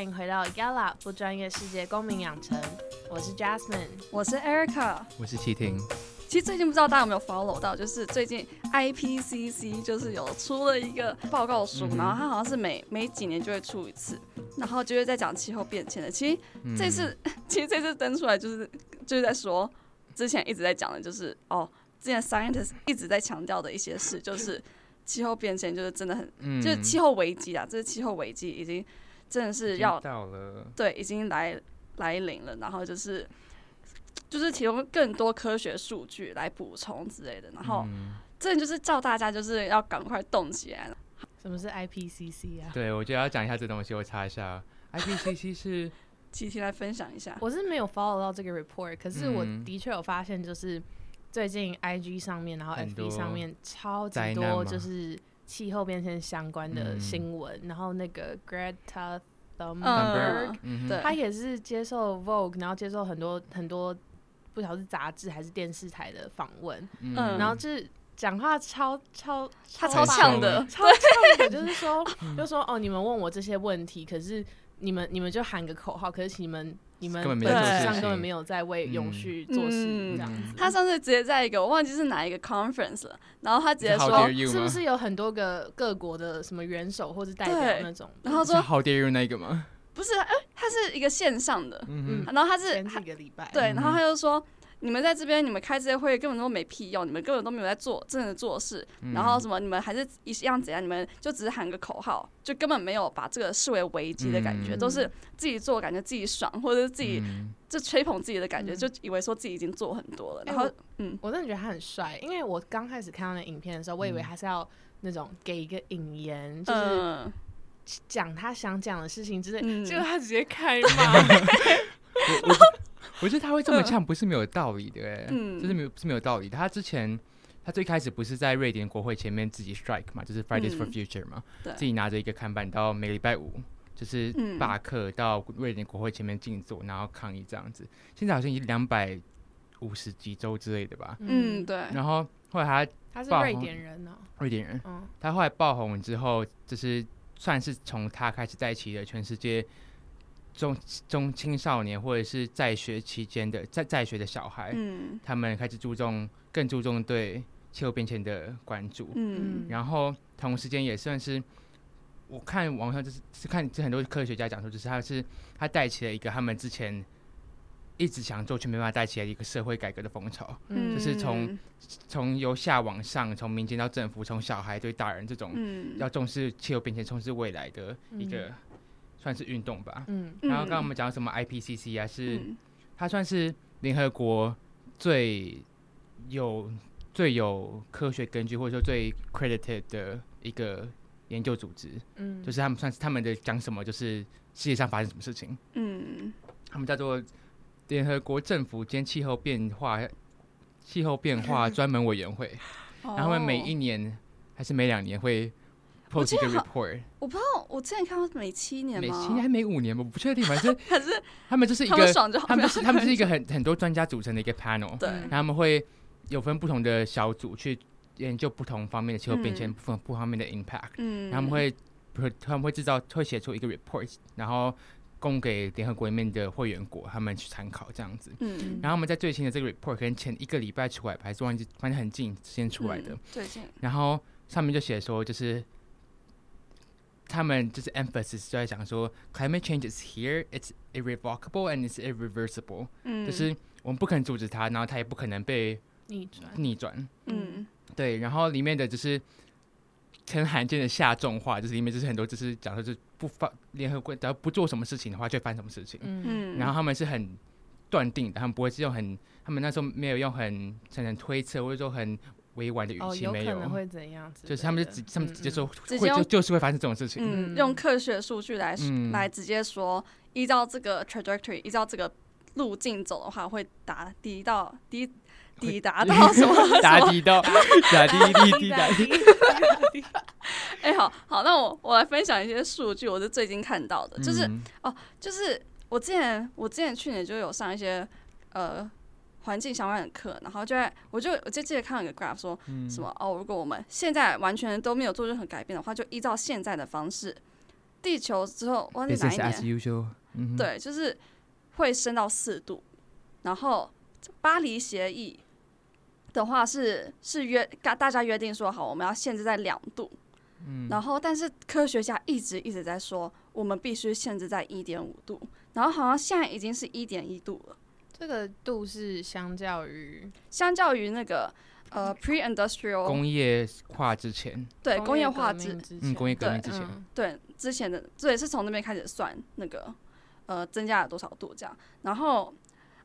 欢迎回到 Gala 不专业世界公民养成，我是 Jasmine，我是 Erica，我是齐婷。其实最近不知道大家有没有 follow 到，就是最近 IPCC 就是有出了一个报告书，然后它好像是每每几年就会出一次，然后就是在讲气候变迁的。其实这次 其实这次登出来就是就是在说之前一直在讲的，就是哦，之前 scientist 一直在强调的一些事，就是气候变迁就是真的很，就是气候危机啊，这是气候危机已经真的是要到了，对，已经来来临了，然后就是。就是提供更多科学数据来补充之类的，然后这就是叫大家就是要赶快动起来了。什么是 IPCC 啊？对，我觉得要讲一下这东西，我查一下。IPCC 是，琪琪来分享一下。我是没有 follow 到这个 report，可是我的确有发现，就是最近 IG 上面，然后 FB 上面超级多就是气候变迁相关的新闻，然后那个 Greta Thunberg，对，他也是接受 Vogue，然后接受很多很多。不晓得是杂志还是电视台的访问，嗯，然后就是讲话超超他 超呛的，超呛的，就是说，就说哦，你们问我这些问题，可是你们你们就喊个口号，可是你们你们本质上根本没有在为永续做事，这样子。他上次直接在一个我忘记是哪一个 conference 了，然后他直接说，是不是有很多个各国的什么元首或者代表那种，然后说 How dare you 那个吗？不是，哎，他是一个线上的，嗯然后他是前几个礼拜，对，然后他就说，你们在这边，你们开这些会根本都没屁用，你们根本都没有在做真的做事，然后什么，你们还是一样怎样，你们就只是喊个口号，就根本没有把这个视为危机的感觉，都是自己做，感觉自己爽，或者是自己就吹捧自己的感觉，就以为说自己已经做很多了。然后，嗯，我真的觉得他很帅，因为我刚开始看到那影片的时候，我以为他是要那种给一个引言，就是。讲他想讲的事情，之类，结果他直接开骂。我我觉得他会这么呛，不是没有道理的，哎，就是没有是没有道理。他之前他最开始不是在瑞典国会前面自己 strike 嘛，就是 Fridays for Future 嘛，自己拿着一个看板到每礼拜五就是罢课到瑞典国会前面静坐，然后抗议这样子。现在好像已经两百五十几周之类的吧。嗯，对。然后后来他他是瑞典人呢，瑞典人。嗯，他后来爆红之后，就是。算是从他开始带起的全世界中中青少年或者是在学期间的在在学的小孩，嗯，他们开始注重更注重对气候变迁的关注，嗯，然后同时间也算是我看网上就是是看这很多科学家讲说，就是他是他带起了一个他们之前一直想做却没办法带起来一个社会改革的风潮，嗯，就是从。从由下往上，从民间到政府，从小孩对大人，这种要重视气候变迁、重视未来的一个算是运动吧。嗯，然后刚刚我们讲什么 IPCC 啊，是它算是联合国最有最有科学根据或者说最 credited 的一个研究组织。嗯，就是他们算是他们的讲什么，就是世界上发生什么事情。嗯，他们叫做联合国政府间气候变化。气候变化 专门委员会，然后他们每一年还是每两年会 post 一个 report。我不知道，我之前看到每七年每七年还每五年吗？我不确定，反正可是他们就是一个，他们是 他们是一个很很多专家组成的一个 panel。对，他们会有分不同的小组去研究不同方面的气候变迁不不方面的 impact。嗯，他们会他们会制造会写出一个 report，然后。供给联合国里面的会员国，他们去参考这样子。嗯，然后我们在最新的这个 report，可能前一个礼拜出来，还是忘记，反正很近之前出来的。最近。然后上面就写说，就是他们就是 emphasis 就在讲说，climate change is here, it's irrevocable and it's irreversible。嗯。就是我们不可能阻止它，然后它也不可能被逆转。逆转。嗯。对，然后里面的就是很罕见的下重话，就是里面就是很多就是讲说就。不发联合国，只要不做什么事情的话，就会发生什么事情。嗯，然后他们是很断定的，他们不会是用很，他们那时候没有用很很推测或者说很委婉的语气，没有可能会怎样？就是他们就直，他们直接说会就就是会发生这种事情。嗯，用科学数据来来直接说，依照这个 trajectory，依照这个路径走的话，会达低到低抵 达到什么？达抵到达抵抵抵达抵。哎，好好，那我我来分享一些数据，我是最近看到的，就是哦，就是我之前我之前去年就有上一些呃环境相关的课，然后就在我就我就记得看了一个 graph 说什么哦，如果我们现在完全都没有做任何改变的话，就依照现在的方式，地球之后，忘记哪一年？对，就是会升到四度。然后巴黎协议的话是是约大大家约定说好，我们要限制在两度。嗯。然后，但是科学家一直一直在说，我们必须限制在一点五度。然后好像现在已经是一点一度了。这个度是相较于相较于那个呃 pre-industrial 工业化之前，对工业化之嗯工业革命之前，对之前的对是从那边开始算那个呃增加了多少度这样。然后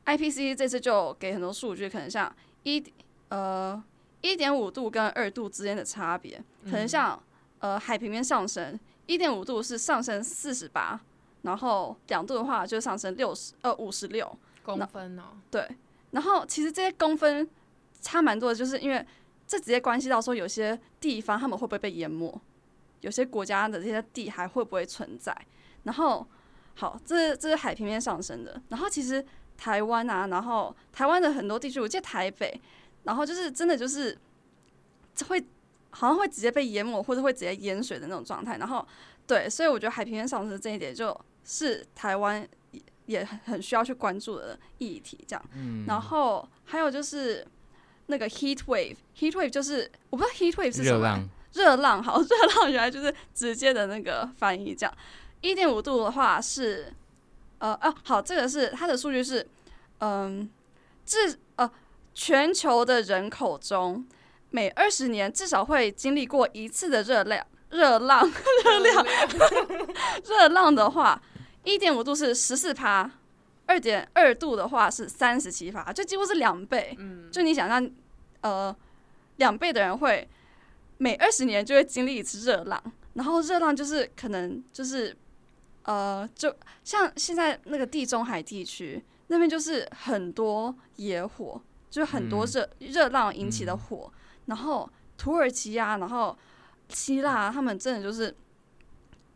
IPC 这次就给很多数据，可能像一呃一点五度跟二度之间的差别，可能像呃海平面上升一点五度是上升四十八。然后两度的话就上升六十呃五十六公分哦。对，然后其实这些公分差蛮多的，就是因为这直接关系到说有些地方他们会不会被淹没，有些国家的这些地还会不会存在。然后好，这这是海平面上升的。然后其实台湾啊，然后台湾的很多地区，我记得台北，然后就是真的就是会好像会直接被淹没，或者会直接淹水的那种状态。然后对，所以我觉得海平面上升这一点就。是台湾也很需要去关注的议题，这样。然后还有就是那个 heat wave，heat wave 就是我不知道 heat wave 是什么。热浪，好，热浪原来就是直接的那个翻译，这样。一点五度的话是，呃，哦，好，这个是它的数据是，嗯，至呃全球的人口中，每二十年至少会经历过一次的热量，热浪，热量，热 浪的话。一点五度是十四趴，二点二度的话是三十七趴，就几乎是两倍。嗯，就你想象，呃，两倍的人会每二十年就会经历一次热浪，然后热浪就是可能就是，呃，就像现在那个地中海地区那边就是很多野火，就是很多热热浪引起的火，然后土耳其啊，然后希腊，他们真的就是。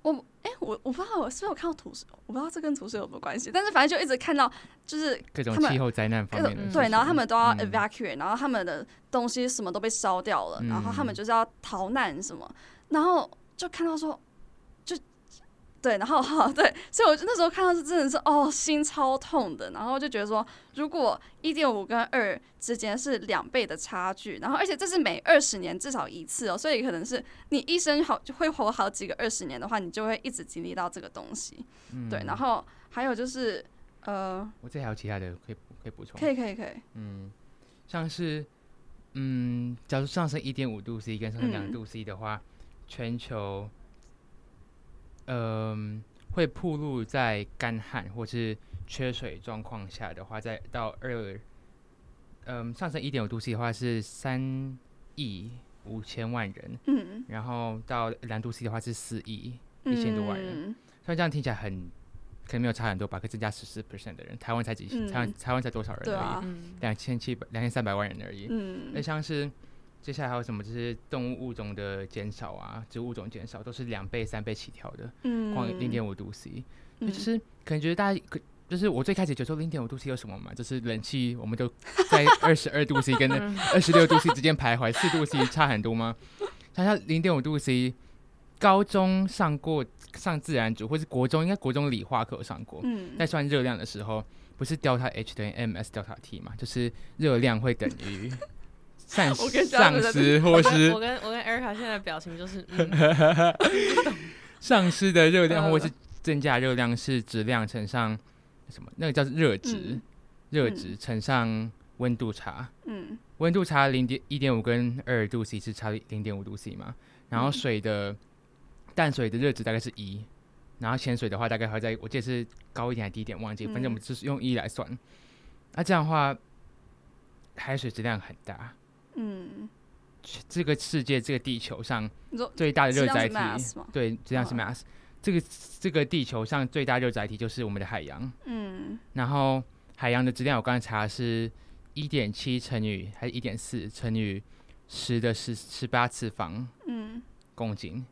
我哎，我我不知道我是不是有看到图示，我不知道这跟图示有什么关系，但是反正就一直看到就是各种气候灾难方面的对，然后他们都要 evacuate，然后他们的东西什么都被烧掉了，然后他们就是要逃难什么，然后就看到说。对，然后 哈，对，所以我就那时候看到是真的是哦，心超痛的，然后就觉得说，如果一点五跟二之间是两倍的差距，然后而且这是每二十年至少一次哦，所以可能是你一生好就会活好几个二十年的话，你就会一直经历到这个东西。对，然后还有就是呃，我这还有其他的可以可以补充，可以可以可以，嗯，像是嗯，假如上升一点五度 C 跟上升两度 C 的话，全球。嗯，会暴露在干旱或是缺水状况下的话，再到二，嗯，上升一点五度 C 的话是三亿五千万人，嗯，然后到两度 C 的话是四亿一千多万人，虽然这样听起来很，可能没有差很多吧，可增加十四 percent 的人，台湾才几，台湾台湾才多少人而已，两千七百两千三百万人而已，嗯，那像是。接下来还有什么？就是动物物种的减少啊，植物种减少都是两倍、三倍起跳的。嗯，光零点五度 C，就是可能觉得大家可，就是我最开始觉得说零点五度 C 有什么嘛？就是冷气，我们都在 二十二度 C 跟二十六度 C 之间徘徊，四度 C 差很多吗？想想零点五度 C，高中上过上自然组，或是国中应该国中理化课上过。嗯，在算热量的时候，不是 delta H 等于 ms delta T 嘛？就是热量会等于。丧丧尸或是我跟我跟 Erica 现在的表情就是，丧尸的热量或是增加热量是质量乘上什么？那个叫热值，热值乘上温度差。嗯，温度差零点一点五跟二度 C 是差零点五度 C 嘛？然后水的淡水的热值大概是一，然后潜水的话大概会在我记得是高一点还是低一点忘记，反正我们就是用一来算。那这样的话，海水质量很大。嗯，这个世界，这个地球上最大的热载体，对，质量是 mass。这个这个地球上最大热载体就是我们的海洋。嗯，然后海洋的质量我刚才查是一点七乘以还是一点四乘以十的十十八次方，嗯，公斤。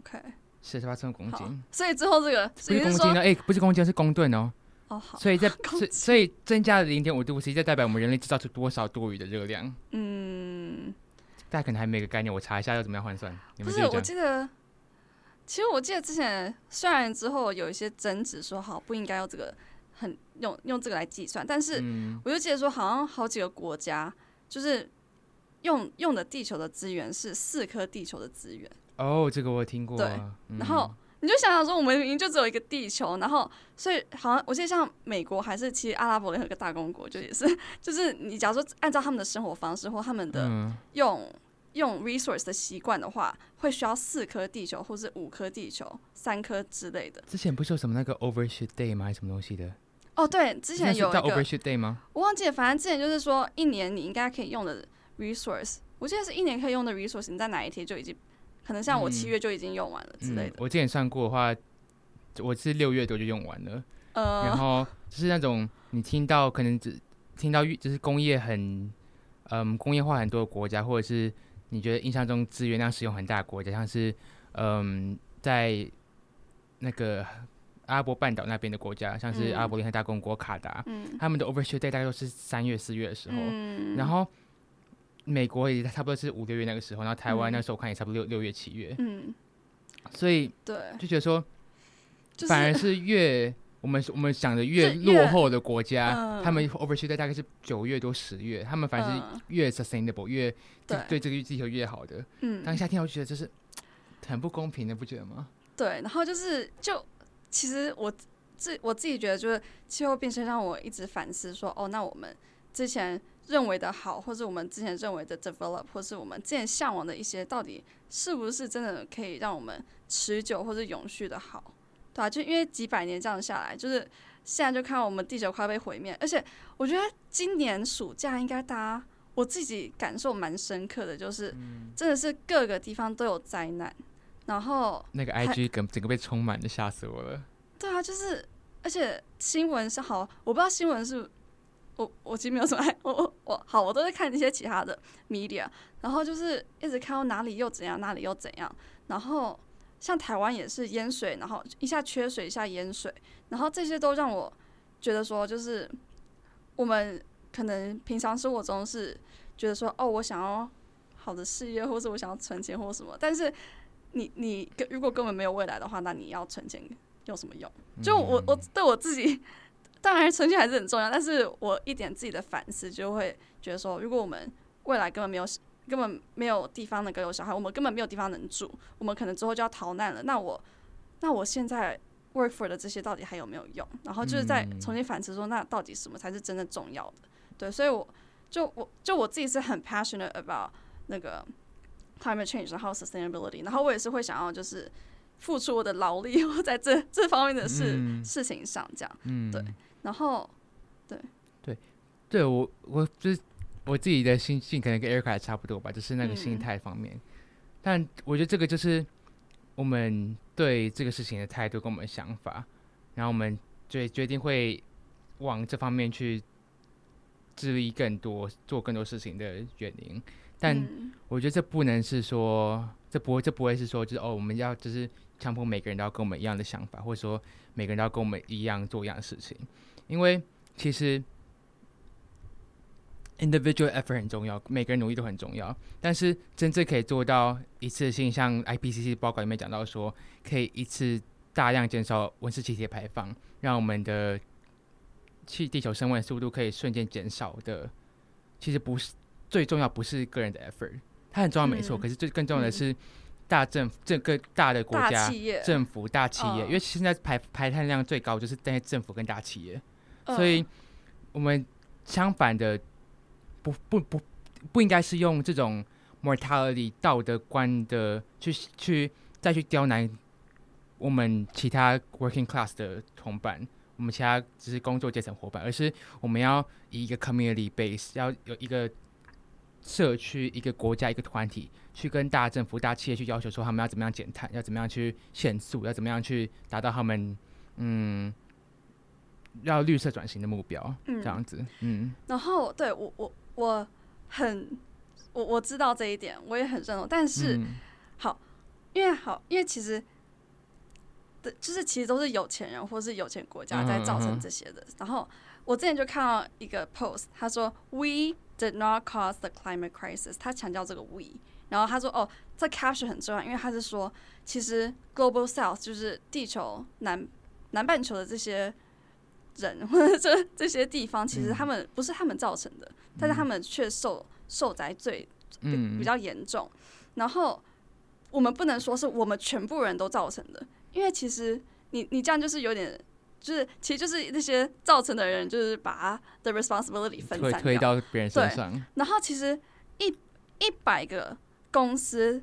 OK，十十八次方公斤。所以最后这个不是公斤呢，哎，不是公斤，是公吨哦。哦，好，所以在 所所以增加了零点五度 C，这代表我们人类制造出多少多余的热量？嗯，大家可能还没个概念，我查一下要怎么样换算。不是，我记得其实我记得之前虽然之后有一些争执，说好不应该用这个很用用这个来计算，但是我就记得说好像好几个国家就是用用的地球的资源是四颗地球的资源。哦，这个我听过。对，然后你就想想说，我们明明就只有一个地球，然后所以好像我记得像美国还是其实阿拉伯联合个大公国，就也是 就是你假如说按照他们的生活方式或他们的用用 resource 的习惯的话，会需要四颗地球或是五颗地球、三颗之类的。之前不是有什么那个 overshoot day 吗？还是什么东西的？哦，对，之前有一个 overshoot day 吗？我忘记了，反正之前就是说一年你应该可以用的 resource，我记得是一年可以用的 resource，你在哪一天就已经。可能像我七月就已经用完了之类的。我之前算过的话，我是六月多就用完了。呃，然后就是那种你听到可能只听到就是工业很嗯工业化很多的国家，或者是你觉得印象中资源量使用很大的国家，像是嗯在那个阿拉伯半岛那边的国家，像是阿拉伯联合大公国卡达，他们的 overshoot day 大概都是三月四月的时候，然后。美国也差不多是五六月那个时候，然后台湾那时候我看也差不多六六月七月，嗯，所以对。就觉得说，反而是越我们我们想的越落后的国家，他们 overshoot 大概是九月多十月，他们反而是越 sustainable 越对对。这个地球越好的，嗯，当夏天我觉得这是很不公平的，不觉得吗？对，然后就是就其实我自我自己觉得就是气候变迁让我一直反思说，哦，那我们之前。认为的好，或者我们之前认为的 develop，或是我们之前向往的一些，到底是不是真的可以让我们持久或者永续的好？对啊，就因为几百年这样下来，就是现在就看到我们地球快要被毁灭，而且我觉得今年暑假应该大家我自己感受蛮深刻的，就是真的是各个地方都有灾难，然后那个 IG 整整个被充满的，吓死我了。对啊，就是而且新闻是好，我不知道新闻是。我我其实没有什么爱我我我好，我都在看一些其他的 media，然后就是一直看到哪里又怎样，哪里又怎样，然后像台湾也是淹水，然后一下缺水，一下淹水，然后这些都让我觉得说，就是我们可能平常生活中是觉得说，哦，我想要好的事业，或者我想要存钱或什么，但是你你如果根本没有未来的话，那你要存钱有什么用？就我我对我自己。当然，成绩还是很重要，但是我一点自己的反思，就会觉得说，如果我们未来根本没有根本没有地方能够有小孩，我们根本没有地方能住，我们可能之后就要逃难了。那我，那我现在 work for 的这些到底还有没有用？然后就是在重新反思说，那到底什么才是真的重要的？对，所以我就我就我自己是很 passionate about 那个 climate change，然后 sustainability，然后我也是会想要就是付出我的劳力 在这这方面的事事情上，这样，对。然后，对对对，我我就是我自己的心境可能跟 Erica 差不多吧，就是那个心态方面。但我觉得这个就是我们对这个事情的态度跟我们的想法，然后我们决决定会往这方面去致力更多，做更多事情的原因。但我觉得这不能是说，这不会，这不会是说，就是哦，我们要就是强迫每个人都要跟我们一样的想法，或者说每个人都要跟我们一样做一样的事情。因为其实 individual effort 很重要，每个人努力都很重要。但是真正可以做到一次性，像 IPCC 报告里面讲到说，可以一次大量减少温室气体排放，让我们的气地球升温速度可以瞬间减少的，其实不是最重要，不是个人的 effort，它很重要没错。可是最更重要的是大政府，这个大的国家政府大企业，因为现在排排碳量最高就是那些政府跟大企业。所以，我们相反的，不不不不应该是用这种 mortality 道德观的去去再去刁难我们其他 working class 的同伴，我们其他只是工作阶层伙伴，而是我们要以一个 community base，要有一个社区、一个国家、一个团体去跟大政府、大企业去要求说，他们要怎么样减碳，要怎么样去限速，要怎么样去达到他们嗯。要绿色转型的目标，这样子，嗯，然后对我我我很我我知道这一点，我也很认同。但是好，因为好，因为其实的，就是其实都是有钱人或是有钱国家在造成这些的。然后我之前就看到一个 post，他说 “We did not cause the climate crisis”，他强调这个 “we”，然后他说哦，这 capture 很重要，因为他是说，其实 global south 就是地球南南半球的这些人或者这这些地方，其实他们不是他们造成的，但是他们却受受灾最比比较严重。然后我们不能说是我们全部人都造成的，因为其实你你这样就是有点。就是其实就是那些造成的人，就是把 the responsibility 分散推到别人身上。然后其实一一百个公司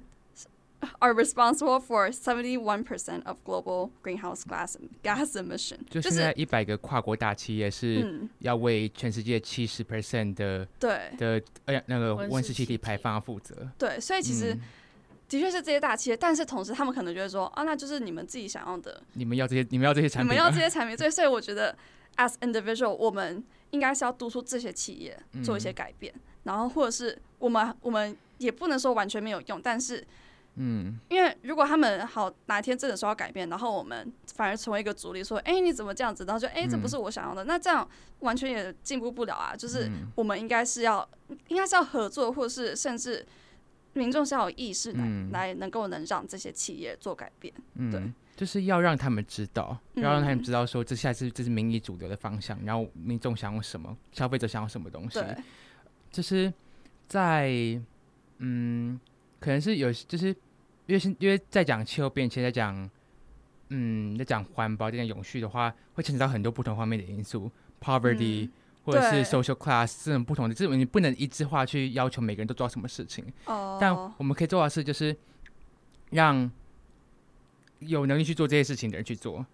are responsible for seventy one percent of global greenhouse gas gas emission。就现在一百个跨国大企业是要为全世界七十 percent 的对的呃那个温室气体排放负责。对，所以其实。的确是这些大企业，但是同时他们可能觉得说啊，那就是你们自己想要的。你们要这些，你们要这些产品。你们要这些产品，对，所以我觉得，as individual，我们应该是要督促这些企业做一些改变，然后或者是我们，我们也不能说完全没有用，但是，嗯，因为如果他们好哪天真的说要改变，然后我们反而成为一个阻力，说，哎，你怎么这样子？然后就，哎，这不是我想要的，那这样完全也进步不了啊。就是我们应该是要，应该是要合作，或者是甚至。民众是要有意识来来能够能让这些企业做改变，对，就是要让他们知道，要让他们知道说这下次这是民意主流的方向，然后民众想要什么，消费者想要什么东西，就是在嗯，可能是有就是因为因为在讲气候变迁，在讲嗯，在讲环保、在讲永续的话，会牵扯到很多不同方面的因素，poverty。或者是 social class 这种不同的，这种你不能一致化去要求每个人都做什么事情。哦。但我们可以做的事就是，让有能力去做这些事情的人去做，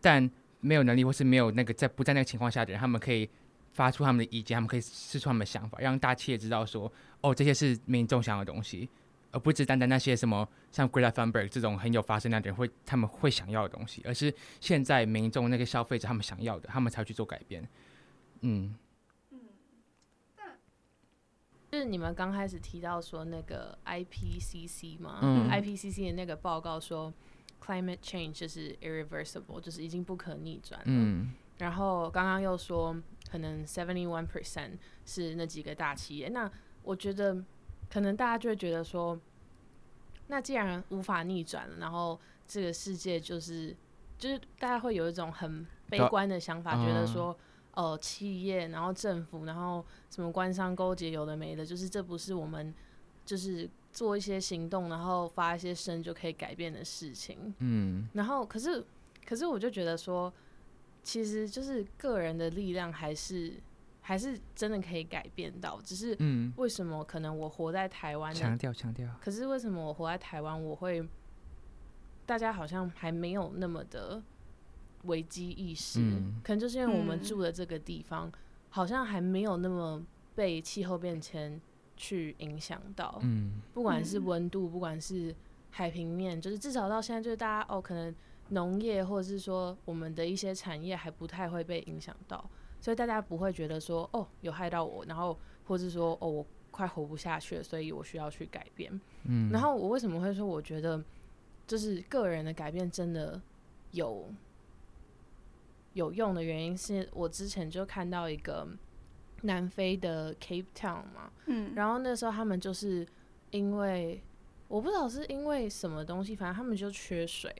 但没有能力或是没有那个在不在那个情况下的人，他们可以发出他们的意见，他们可以试出他们的想法，让大企业知道说，哦，这些是民众想要的东西，而不只单单那些什么像 Greta Thunberg 这种很有发声量的人会他们会想要的东西，而是现在民众那个消费者他们想要的，他们才去做改变。嗯，嗯，就是你们刚开始提到说那个 IPCC 嘛，IPCC 的那个报告说 climate change 就是 irreversible，就是已经不可逆转了。嗯，然后刚刚又说可能 seventy one percent 是那几个大企业，那我觉得可能大家就会觉得说，那既然无法逆转了，然后这个世界就是就是大家会有一种很悲观的想法，觉得说。呃，企业，然后政府，然后什么官商勾结，有的没的，就是这不是我们就是做一些行动，然后发一些声就可以改变的事情。嗯，然后可是可是我就觉得说，其实就是个人的力量还是还是真的可以改变到，只是为什么可能我活在台湾，强调强调，可是为什么我活在台湾，我会大家好像还没有那么的。危机意识，可能就是因为我们住的这个地方，好像还没有那么被气候变迁去影响到。嗯，不管是温度，不管是海平面，就是至少到现在，就是大家哦，可能农业或者是说我们的一些产业还不太会被影响到，所以大家不会觉得说哦有害到我，然后或是说哦我快活不下去了，所以我需要去改变。嗯，然后我为什么会说我觉得就是个人的改变真的有。有用的原因是我之前就看到一个南非的 Cape Town 嘛，嗯，然后那时候他们就是因为我不知道是因为什么东西，反正他们就缺水，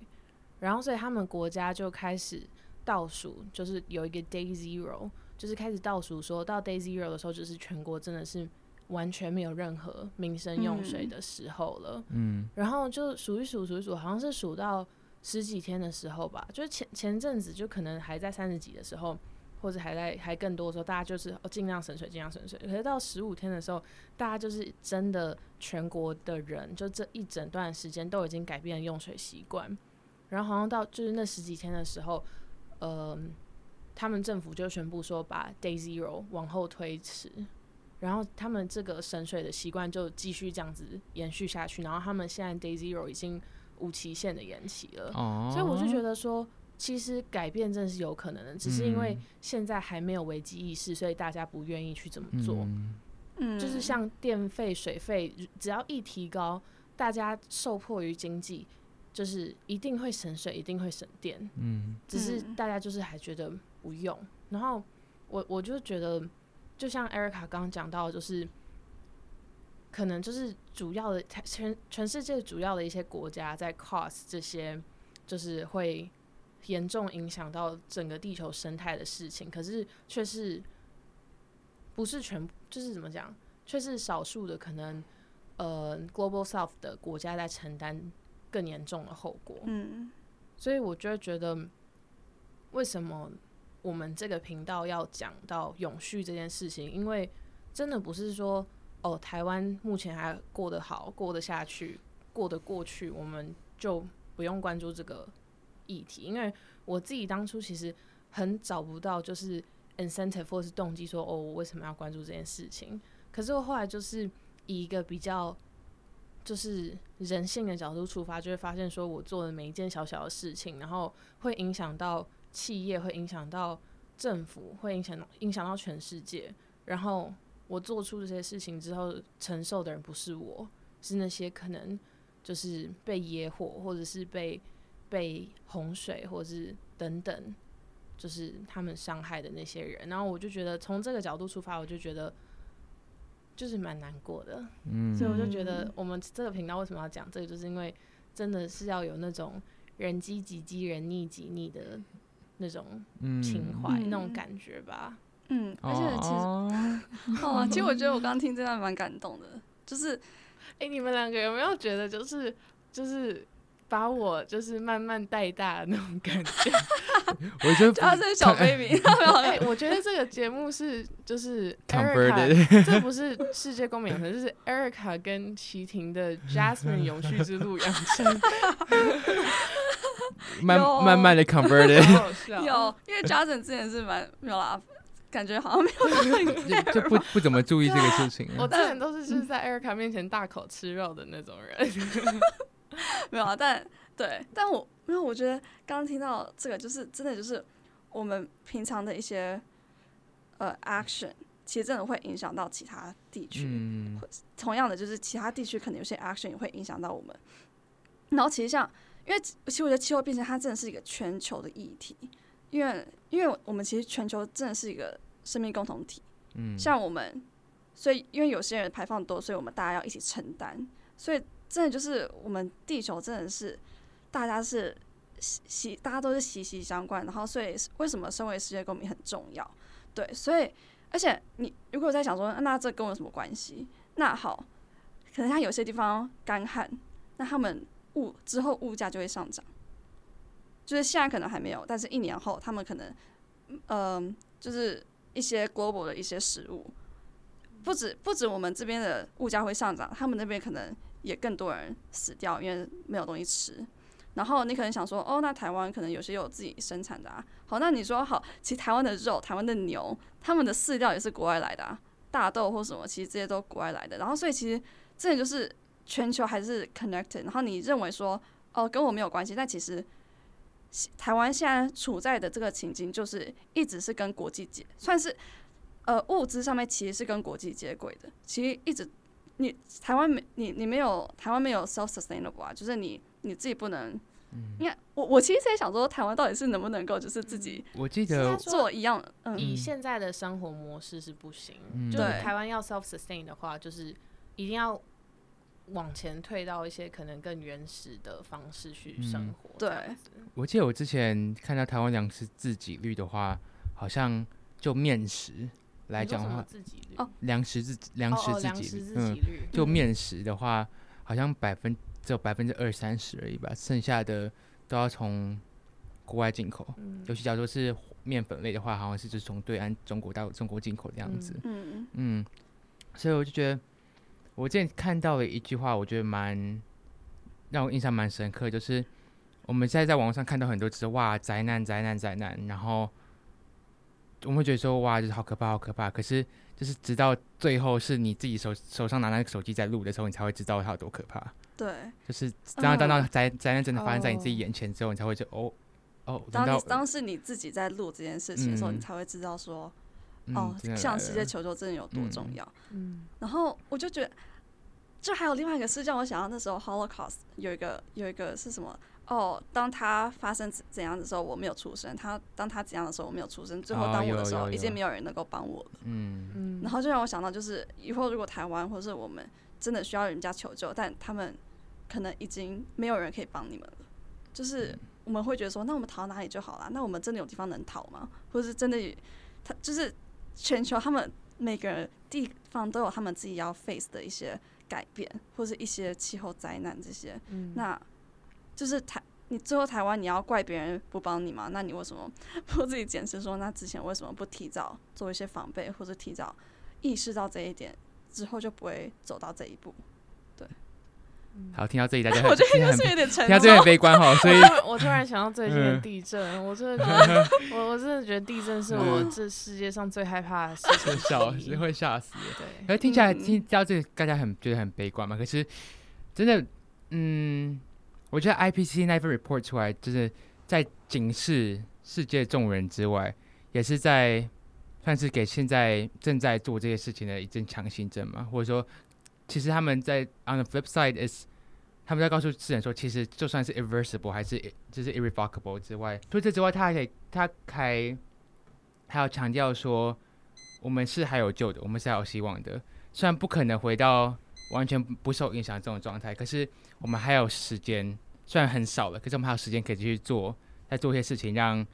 然后所以他们国家就开始倒数，就是有一个 Day Zero，就是开始倒数，说到 Day Zero 的时候，就是全国真的是完全没有任何民生用水的时候了，嗯，然后就数一数数一数，好像是数到。十几天的时候吧，就是前前阵子就可能还在三十几的时候，或者还在还更多的时候，大家就是尽量省水，尽量省水。可是到十五天的时候，大家就是真的全国的人，就这一整段时间都已经改变了用水习惯。然后好像到就是那十几天的时候，呃，他们政府就宣布说把 Day Zero 往后推迟，然后他们这个省水的习惯就继续这样子延续下去。然后他们现在 Day Zero 已经。无期限的延期了，所以我就觉得说，其实改变真的是有可能的，只是因为现在还没有危机意识，所以大家不愿意去怎么做。嗯，就是像电费、水费，只要一提高，大家受迫于经济，就是一定会省水，一定会省电。嗯，只是大家就是还觉得不用。然后我我就觉得，就像 Erica 刚刚讲到，就是可能就是主要的全全世界主要的一些国家在 cause 这些，就是会严重影响到整个地球生态的事情，可是却是不是全就是怎么讲，却是少数的可能呃 global south 的国家在承担更严重的后果。嗯，所以我就会觉得，为什么我们这个频道要讲到永续这件事情？因为真的不是说。哦，台湾目前还过得好，过得下去，过得过去，我们就不用关注这个议题。因为我自己当初其实很找不到就是 incentive 或是动机，说哦，我为什么要关注这件事情？可是我后来就是以一个比较就是人性的角度出发，就会发现说我做的每一件小小的事情，然后会影响到企业，会影响到政府，会影响影响到全世界，然后。我做出这些事情之后，承受的人不是我，是那些可能就是被野火，或者是被被洪水，或者是等等，就是他们伤害的那些人。然后我就觉得，从这个角度出发，我就觉得就是蛮难过的。嗯，所以我就觉得，我们这个频道为什么要讲这个，就是因为真的是要有那种人机己饥，人逆己逆的那种情怀，那种感觉吧。嗯，而且其实，哦，其实我觉得我刚刚听这段蛮感动的，就是，哎，你们两个有没有觉得，就是就是把我就是慢慢带大的那种感觉？我觉得 他是小 baby，哎，我觉得这个节目是就是 Erica，这不是世界公民养成，就是 Erica 跟齐婷的 Jasmine 永续之路养成，慢慢慢的 converted，有，因为 Jasmine 之前是蛮没有啦。感觉好像没有，就不不怎么注意这个事情。我当然都是就是在 Erica 面前大口吃肉的那种人，没有啊。但对，但我没有我觉得刚刚听到这个，就是真的就是我们平常的一些呃 action，其实真的会影响到其他地区。嗯。同样的，就是其他地区可能有些 action 也会影响到我们。然后其实像，因为其实我觉得气候变迁它真的是一个全球的议题。因为，因为我们其实全球真的是一个生命共同体，嗯，像我们，所以因为有些人排放多，所以我们大家要一起承担，所以真的就是我们地球真的是大家是息息大家都是息息相关，然后所以为什么身为世界公民很重要？对，所以而且你如果在想说，那这跟我有什么关系？那好，可能像有些地方干旱，那他们物之后物价就会上涨。就是现在可能还没有，但是一年后他们可能，嗯，就是一些 global 的一些食物，不止不止我们这边的物价会上涨，他们那边可能也更多人死掉，因为没有东西吃。然后你可能想说，哦，那台湾可能有些有自己生产的啊。好，那你说好，其实台湾的肉、台湾的牛，他们的饲料也是国外来的，啊，大豆或什么，其实这些都国外来的。然后所以其实这就是全球还是 connected。然后你认为说，哦，跟我没有关系，但其实。台湾现在处在的这个情境，就是一直是跟国际接，算是呃物资上面其实是跟国际接轨的。其实一直你台湾没你你没有台湾没有 self sustainable 啊，就是你你自己不能。你看我我其实也想说，台湾到底是能不能够就是自己我记得做一样，嗯，以现在的生活模式是不行。就是台湾要 self sustain 的话，就是一定要。往前退到一些可能更原始的方式去生活。对，我记得我之前看到台湾粮食自给率的话，好像就面食来讲的话，哦，粮食自粮食自给率，嗯，就面食的话，好像百分只有百分之二三十而已吧，剩下的都要从国外进口。嗯尤其假如说是面粉类的话，好像是就是从对岸中国到中国进口这样子。嗯嗯，所以我就觉得。我之前看到了一句话，我觉得蛮让我印象蛮深刻，就是我们现在在网络上看到很多词，哇，灾难，灾难，灾难，然后我们会觉得说，哇，就是好可怕，好可怕。可是，就是直到最后是你自己手手上拿那个手机在录的时候，你才会知道它有多可怕。对，就是当当到灾灾难真的发生在你自己眼前之后，你才会就哦哦。当你当是你自己在录这件事情的时候，你才会知道说。哦，向世界求救真的有多重要？嗯，然后我就觉得，就还有另外一个事让我想到那时候 Holocaust 有一个有一个是什么哦，当他发生怎样的时候，我没有出声；他当他怎样的时候，我没有出声。最后当我的时候，已经没有人能够帮我了。嗯嗯。然后就让我想到，就是以后如果台湾或是我们真的需要人家求救，但他们可能已经没有人可以帮你们了。就是我们会觉得说，那我们逃到哪里就好了？那我们真的有地方能逃吗？或者是真的，他就是全球他们每个人地方都有他们自己要 face 的一些改变，或是一些气候灾难这些。嗯。那。就是台，你最后台湾你要怪别人不帮你吗？那你为什么 不自己检视说，那之前为什么不提早做一些防备，或者提早意识到这一点，之后就不会走到这一步？对。好，听到这里大家 我觉得应该是有点沉，听到这里很悲观哈，所以我突然想到最近的地震，我真的觉得，我我真的觉得地震是我这世界上最害怕的事情，笑是会吓死。对。可是听起来听到这大家很觉得很悲观嘛？可是真的，嗯。我觉得 IPC 那份 report 出来，就是在警示世界众人之外，也是在算是给现在正在做这些事情的一阵强心针嘛。或者说，其实他们在 on the flip side is，他们在告诉世人说，其实就算是 irreversible 还是就是 irrevocable 之外，除此之外，他还可以他还还要强调说，我们是还有救的，我们是还有希望的。虽然不可能回到完全不受影响这种状态，可是。我们还有时间，虽然很少了，可是我们还有时间可以继续做，再做一些事情，让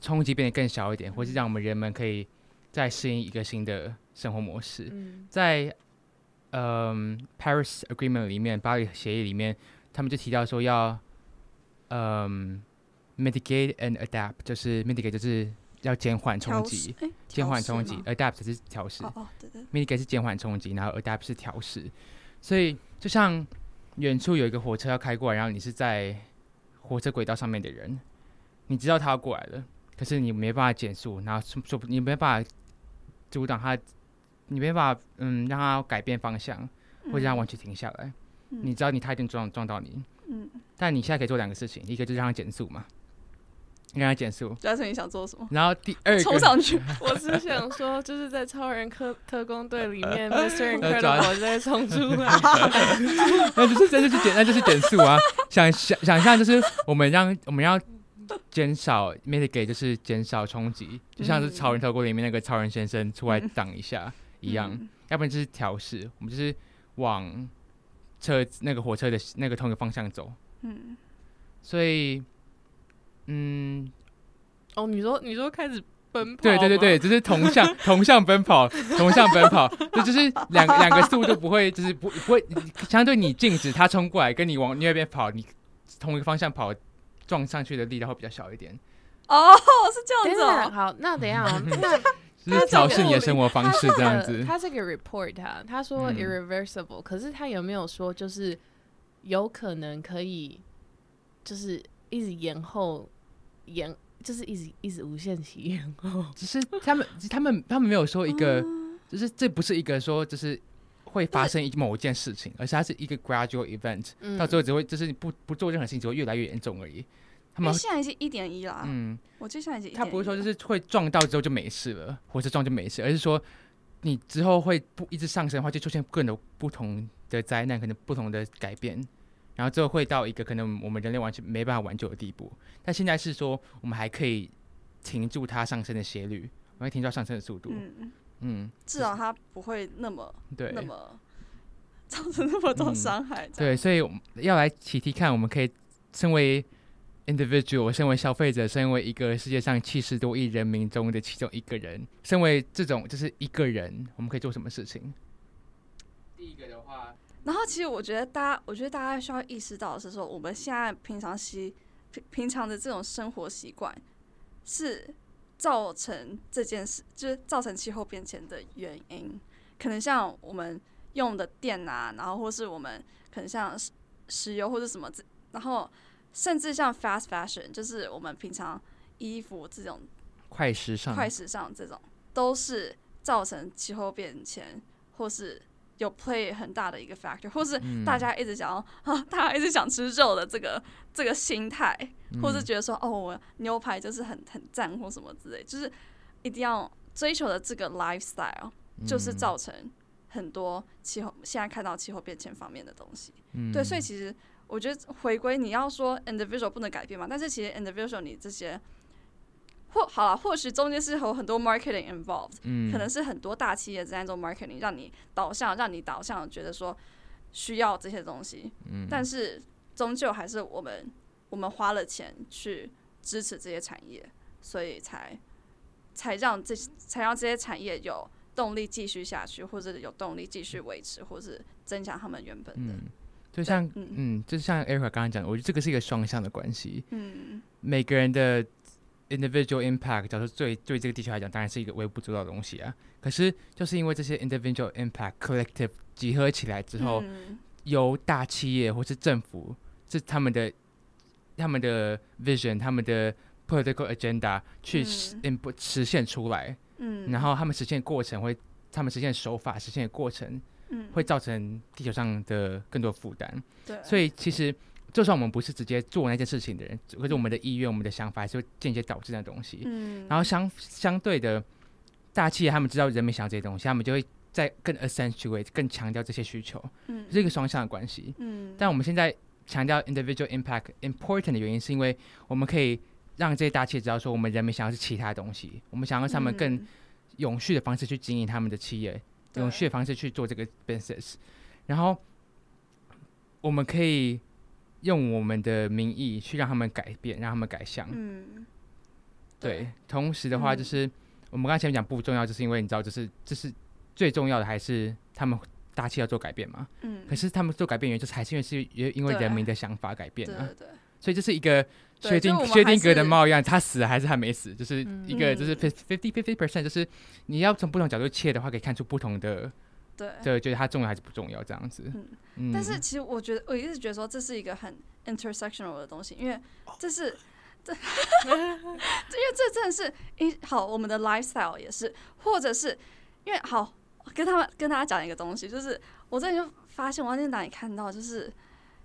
冲击变得更小一点，或是让我们人们可以再适应一个新的生活模式。在嗯 Paris Agreement 里面，巴黎协议里面，他们就提到说要嗯 mitigate and adapt，就是 mitigate 就是要减缓冲击，减缓冲击，adapt 是调试，mitigate 是减缓冲击，然后 adapt 是调试，所以就像。远处有一个火车要开过来，然后你是在火车轨道上面的人，你知道他要过来了，可是你没办法减速，然后说你没办法阻挡他，你没办法嗯让他改变方向，或者让他完全停下来。你知道你他一定撞撞到你，嗯，但你现在可以做两个事情，一个就是让他减速嘛。你让他减速。主要是你想做什么？然后第二个冲上去。我是想说，就是在超人科特工队里面，Mr. Incredible 在冲出来。那就是那就是减那就是减速啊！想想想象，就是我们让我们要减少 mitigate，就是减少冲击，就像是超人特工里面那个超人先生出来挡一下一样。要不然就是调试，我们就是往车那个火车的那个同一个方向走。嗯。所以。嗯，哦，你说你说开始奔跑，对对对对，就是同向 同向奔跑，同向奔跑，这就是两两个速度不会，就是不不会相对你静止，他冲过来跟你往另外一边跑，你同一个方向跑，撞上去的力量会比较小一点。哦，是这样子。好，那等一下，那他调试你的生活方式这样子。他这个 report 他他说 irreversible，可是他有没有说就是有可能可以就是一直延后？延就是一直一直无限期延后，只是他们他们他们没有说一个，就是这不是一个说就是会发生一某一件事情，而是它是一个 gradual event，到最后只会就是你不不做任何事情，只会越来越严重而已。他们现在已经一点一了，嗯，我就现在已经他不是说就是会撞到之后就没事了，或者撞就没事，而是说你之后会不一直上升的话，就出现各种不同的灾难，可能不同的改变。然后最后会到一个可能我们人类完全没办法挽救的地步，但现在是说我们还可以停住它上升的斜率，我们停住它上升的速度。嗯嗯，至少它不会那么对那么造成那么多伤害。对，所以要来提提看，我们可以身为 individual，身为消费者，身为一个世界上七十多亿人民中的其中一个人，身为这种就是一个人，我们可以做什么事情？第一个的话。然后，其实我觉得大家，我觉得大家需要意识到的是，说我们现在平常习平平常的这种生活习惯，是造成这件事，就是造成气候变迁的原因。可能像我们用的电啊，然后或是我们可能像石油或者什么，然后甚至像 fast fashion，就是我们平常衣服这种快时尚、快时尚这种，都是造成气候变迁或是。有 play 很大的一个 factor，或是大家一直想要啊，大家一直想吃肉的这个这个心态，或是觉得说哦，我牛排就是很很赞或什么之类，就是一定要追求的这个 lifestyle，就是造成很多气候现在看到气候变迁方面的东西。对，所以其实我我觉得回归你要说 individual 不能改变嘛，但是其实 individual 你这些或好了，或许中间是有很多 marketing involved，嗯，可能是很多大企业在做 marketing，让你导向，让你导向觉得说需要这些东西，嗯，但是终究还是我们我们花了钱去支持这些产业，所以才才让这才让这些产业有动力继续下去，或者有动力继续维持，或是增强他们原本的。就像嗯，就像 Erica 刚刚讲的，我觉得这个是一个双向的关系。嗯，每个人的 individual impact，假如说对对这个地球来讲，当然是一个微不足道的东西啊。可是就是因为这些 individual impact collective 集合起来之后，由大企业或是政府，是他们的他们的 vision，他们的 political agenda 去实实现出来。嗯，然后他们实现过程会，他们实现手法实现的过程。会造成地球上的更多负担。对，所以其实就算我们不是直接做那件事情的人，可是我们的意愿、我们的想法，还是会间接导致那东西。嗯。然后相相对的，大企业他们知道人民想要这些东西，他们就会在更 accentuate、更强调这些需求。嗯。是一个双向的关系。嗯。但我们现在强调 individual impact important 的原因，是因为我们可以让这些大企业知道说，我们人民想要是其他东西，我们想要他们更永续的方式去经营他们的企业。用血方式去做这个 business，然后我们可以用我们的名义去让他们改变，让他们改向。嗯，对。同时的话，就是我们刚才前面讲不重要，就是因为你知道，就是这是最重要的，还是他们大气要做改变嘛？嗯。可是他们做改变原因，就是还是因为是因为人民的想法改变了。对对。所以这是一个薛定薛定格的猫一样，他死还是还没死，就是一个就是 fifty fifty percent，就是你要从不同角度切的话，可以看出不同的对，对，觉得它重要还是不重要这样子。嗯，但是其实我觉得我一直觉得说这是一个很 intersectional 的东西，因为这是这 因为这真的是一好我们的 lifestyle 也是，或者是因为好跟他们跟大家讲一个东西，就是我最近就发现我在哪里看到就是。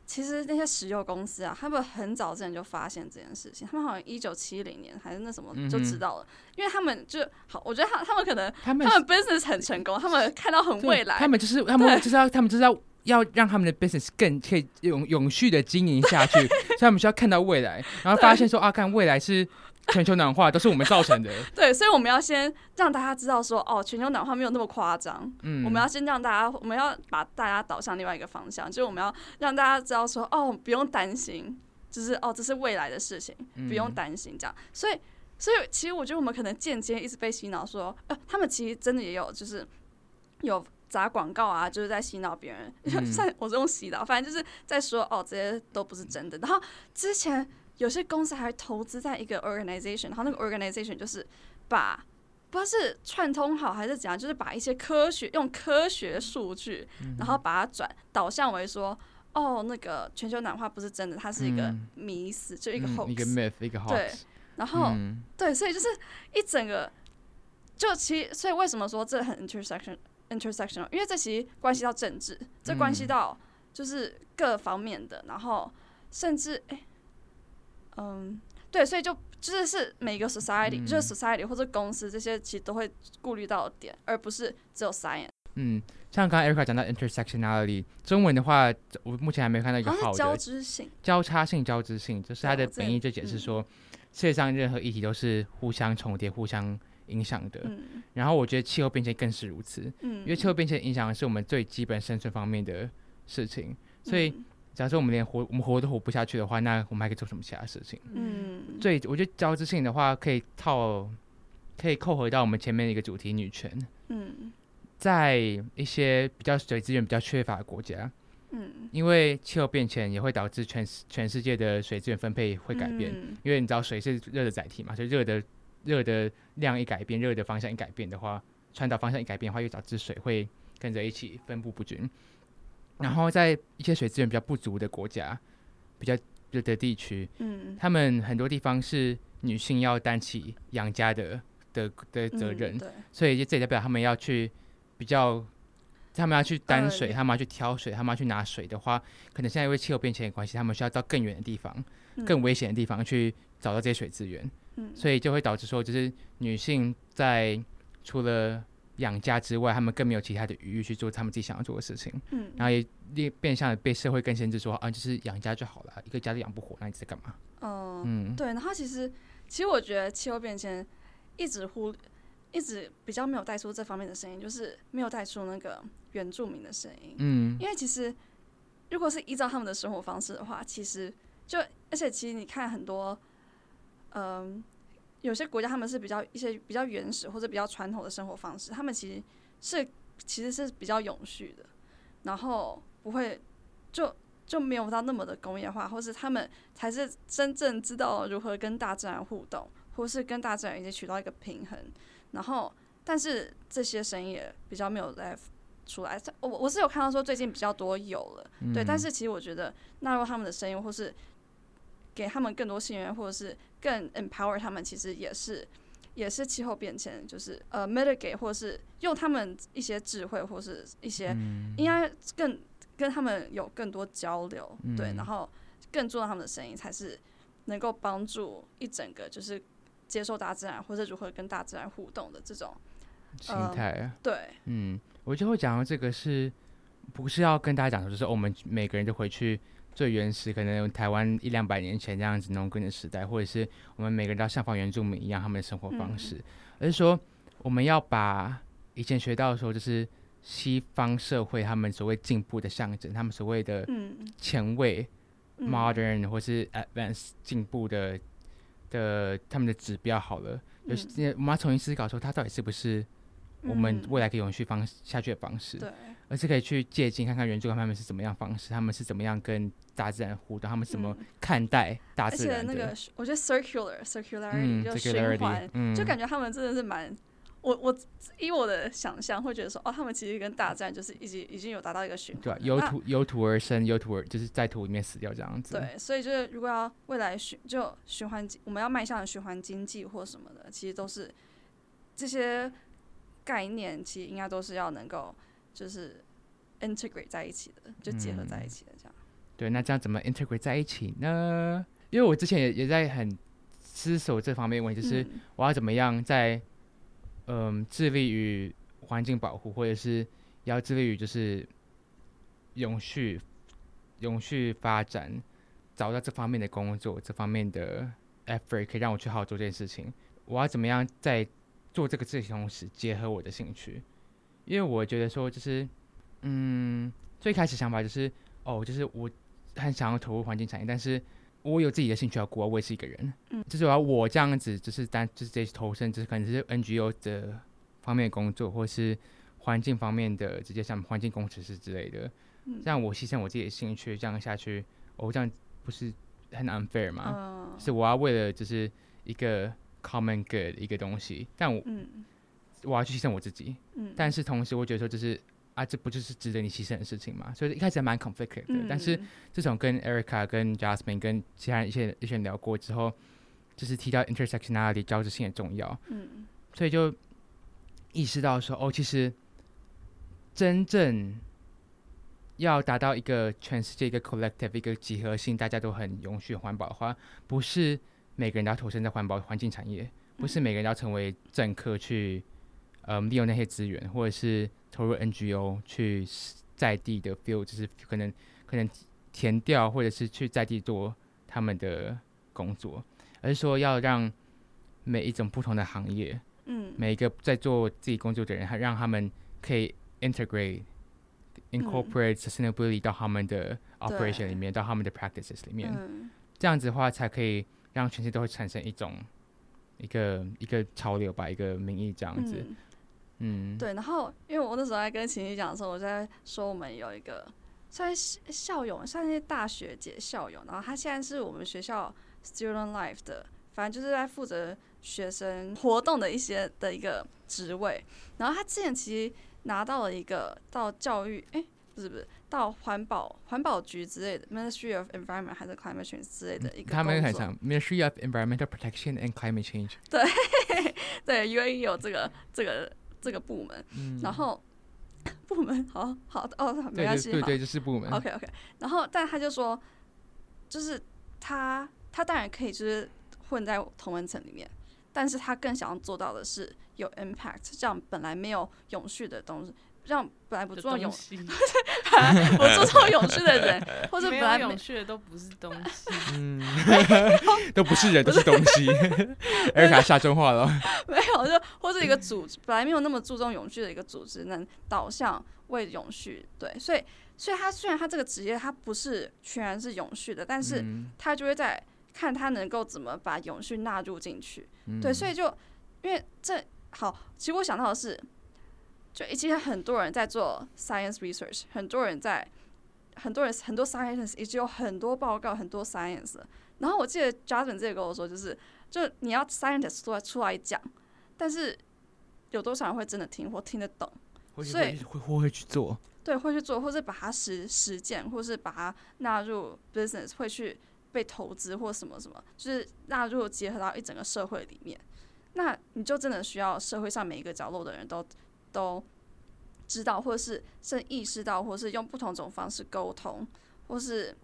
其实那些石油公司啊，他们很早之前就发现这件事情，他们好像一九七零年还是那什么就知道了，因为他们就好，我觉得他他们可能他们 business 很成功，他们看到很未来，他们就是他们就是要他们就是要要让他们的 business 更可以永永续的经营下去，所以他们需要看到未来，然后发现说啊，看未来是。全球暖化都是我们造成的。对，所以我们要先让大家知道说，哦，全球暖化没有那么夸张。嗯，我们要先让大家，我们要把大家导向另外一个方向，就是我们要让大家知道说，哦，不用担心，就是哦，这是未来的事情，不用担心这样。所以，所以其实我觉得我们可能间接一直被洗脑说，呃，他们其实真的也有，就是有砸广告啊，就是在洗脑别人。算我是用洗脑，反正就是在说，哦，这些都不是真的。然后之前。有些公司还投资在一个 organization，然后那个 organization 就是把不知道是串通好还是怎样，就是把一些科学用科学数据，然后把它转导向为说，哦，那个全球暖化不是真的，它是一个迷思，就一个 hoax，一个 myth，一个 hoax。对，然后对，所以就是一整个，就其实，所以为什么说这很 intersection intersectional？因为这其实关系到政治，这关系到就是各方面的，然后甚至哎。嗯，对，所以就就是是每个 society，就是 society 或者公司这些其实都会顾虑到的点，而不是只有 science。嗯，像刚刚 Erica 讲到 intersectionality，中文的话，我目前还没看到一个好的交织性、交叉性、交织性，就是它的本意就解释说，世界上任何议题都是互相重叠、互相影响的。嗯。然后我觉得气候变迁更是如此。嗯。因为气候变迁影响的是我们最基本生存方面的事情，所以。假设我们连活我们活都活不下去的话，那我们还可以做什么其他事情？嗯，所以我觉得交织性的话，可以套，可以扣回到我们前面的一个主题——女权。嗯，在一些比较水资源比较缺乏的国家，嗯，因为气候变迁也会导致全全世界的水资源分配会改变，因为你知道水是热的载体嘛，所以热的热的量一改变，热的方向一改变的话，传导方向一改变的话，又导致水会跟着一起分布不均。然后在一些水资源比较不足的国家，比较热的地区，嗯，他们很多地方是女性要担起养家的的的责任，对，所以这也代表他们要去比较，他们要去担水，他们要去挑水，他们要去拿水的话，可能现在因为气候变迁的关系，他们需要到更远的地方、更危险的地方去找到这些水资源，嗯，所以就会导致说，就是女性在除了养家之外，他们更没有其他的余裕去做他们自己想要做的事情。嗯，然后也变变相的被社会更限制，说啊，就是养家就好了，一个家都养不活，那你在干嘛？嗯，对。然后其实，其实我觉得气候变迁一直忽一直比较没有带出这方面的声音，就是没有带出那个原住民的声音。嗯，因为其实如果是依照他们的生活方式的话，其实就而且其实你看很多，嗯。有些国家他们是比较一些比较原始或者比较传统的生活方式，他们其实是其实是比较永续的，然后不会就就没有到那么的工业化，或是他们才是真正知道如何跟大自然互动，或是跟大自然已经取到一个平衡。然后，但是这些声音也比较没有在出来。我我是有看到说最近比较多有了，对，但是其实我觉得纳入他们的声音，或是给他们更多信任，或者是。更 empower 他们其实也是也是气候变迁，就是呃 mitigate 或是用他们一些智慧或是一些应该更跟他们有更多交流，对，然后更重要他们的声音才是能够帮助一整个就是接受大自然或者如何跟大自然互动的这种心态。对，嗯，我就会讲到这个是不是要跟大家讲说，就是我们每个人就回去。最原始可能台湾一两百年前这样子农耕的时代，或者是我们每个人都要像仿原住民一样他们的生活方式，而是说我们要把以前学到的时候，就是西方社会他们所谓进步的象征，他们所谓的前卫 （modern） 或是 advanced 进步的的他们的指标好了，就是我们要重新思考说，它到底是不是我们未来可以永续方下去的方式。对。而是可以去借鉴看看原住民他们是怎么样方式，他们是怎么样跟大自然互动，他们怎么看待大自然的。而且那个，我觉得 circular circularity 就循环，就感觉他们真的是蛮……我我以我的想象会觉得说，哦，他们其实跟大自然就是已经已经有达到一个循环，对，由土由土而生，由土而就是在土里面死掉这样子。对，所以就是如果要未来循就循环，我们要迈向循环经济或什么的，其实都是这些概念，其实应该都是要能够。就是 integrate 在一起的，就结合在一起的这样。对，那这样怎么 integrate 在一起呢？因为我之前也也在很思索这方面问题，就是我要怎么样在嗯致力于环境保护，或者是要致力于就是永续永续发展，找到这方面的工作，这方面的 effort 可以让我去好好做这件事情。我要怎么样在做这个事情同时结合我的兴趣？因为我觉得说，就是，嗯，最开始想法就是，哦，就是我很想要投入环境产业，但是我有自己的兴趣要过，我也是一个人，嗯，就是我要我这样子，就是单就是这些投身，就是可能是 NGO 的方面的工作，或是环境方面的直接像环境工程师之类的，嗯，这样我牺牲我自己的兴趣，这样下去，哦，这样不是很 unfair 吗？是我要为了就是一个 common good 一个东西，但我，嗯。我要去牺牲我自己，嗯，但是同时我觉得说，就是啊，这不就是值得你牺牲的事情嘛？所以一开始还蛮 conflicted 的，但是自从跟 Erica、跟 Jasmine、跟其他人一些一些人聊过之后，就是提到 intersectionality 交织性很重要，嗯，所以就意识到说，哦，其实真正要达到一个全世界一个 collective 一个集合性，大家都很永续环保的话，不是每个人都要投身在环保环境产业，不是每个人要成为政客去。呃，利用那些资源，或者是投入 NGO 去在地的 field，就是可能可能填掉，或者是去在地做他们的工作，而是说要让每一种不同的行业，嗯，每一个在做自己工作的人，还让他们可以 integrate incorporate sustainability 到他们的 operation 里面，到他们的 practices 里面，这样子的话，才可以让全世界都会产生一种一个一个潮流吧，一个民意这样子。嗯，对，然后因为我那时候在跟晴晴讲的时候，我在说我们有一个算是校友，算是大学姐校友，然后他现在是我们学校 student life 的，反正就是在负责学生活动的一些的一个职位，然后他之前其实拿到了一个到教育，哎，不是不是，到环保环保局之类的 Ministry of Environment 还是 Climate Change 之类的一个，他们很长 Ministry of Environmental Protection and Climate Change，对 对，UAE 有这个这个。这个部门，然后 部门好好哦，没关系，对对，就是部门。OK OK，然后但他就说，就是他他当然可以就是混在同文层里面，但是他更想要做到的是有 impact，这样本来没有永续的东西。让本来不注重永续，不注重永续的人，或者本来永续的都不是东西，嗯，都不是人，都是东西。艾尔卡下真话了，没有，就或者一个组织本来没有那么注重永续的一个组织，能导向为永续，对，所以，所以他虽然他这个职业他不是全然是永续的，但是他就会在看他能够怎么把永续纳入进去，对，所以就因为这好，其实我想到的是。就已经很多人在做 science research，很多人在，很多人很多 science 已经有很多报告，很多 science。然后我记得 Jasmine 这个跟我说，就是就你要 scientist 出来出来讲，但是有多少人会真的听或听得懂？所以会会会去做，对，会去做，或是把它实实践，或是把它纳入 business，会去被投资或什么什么，就是纳入结合到一整个社会里面。那你就真的需要社会上每一个角落的人都。都知道，或者是是意识到，或是用不同种方式沟通，或是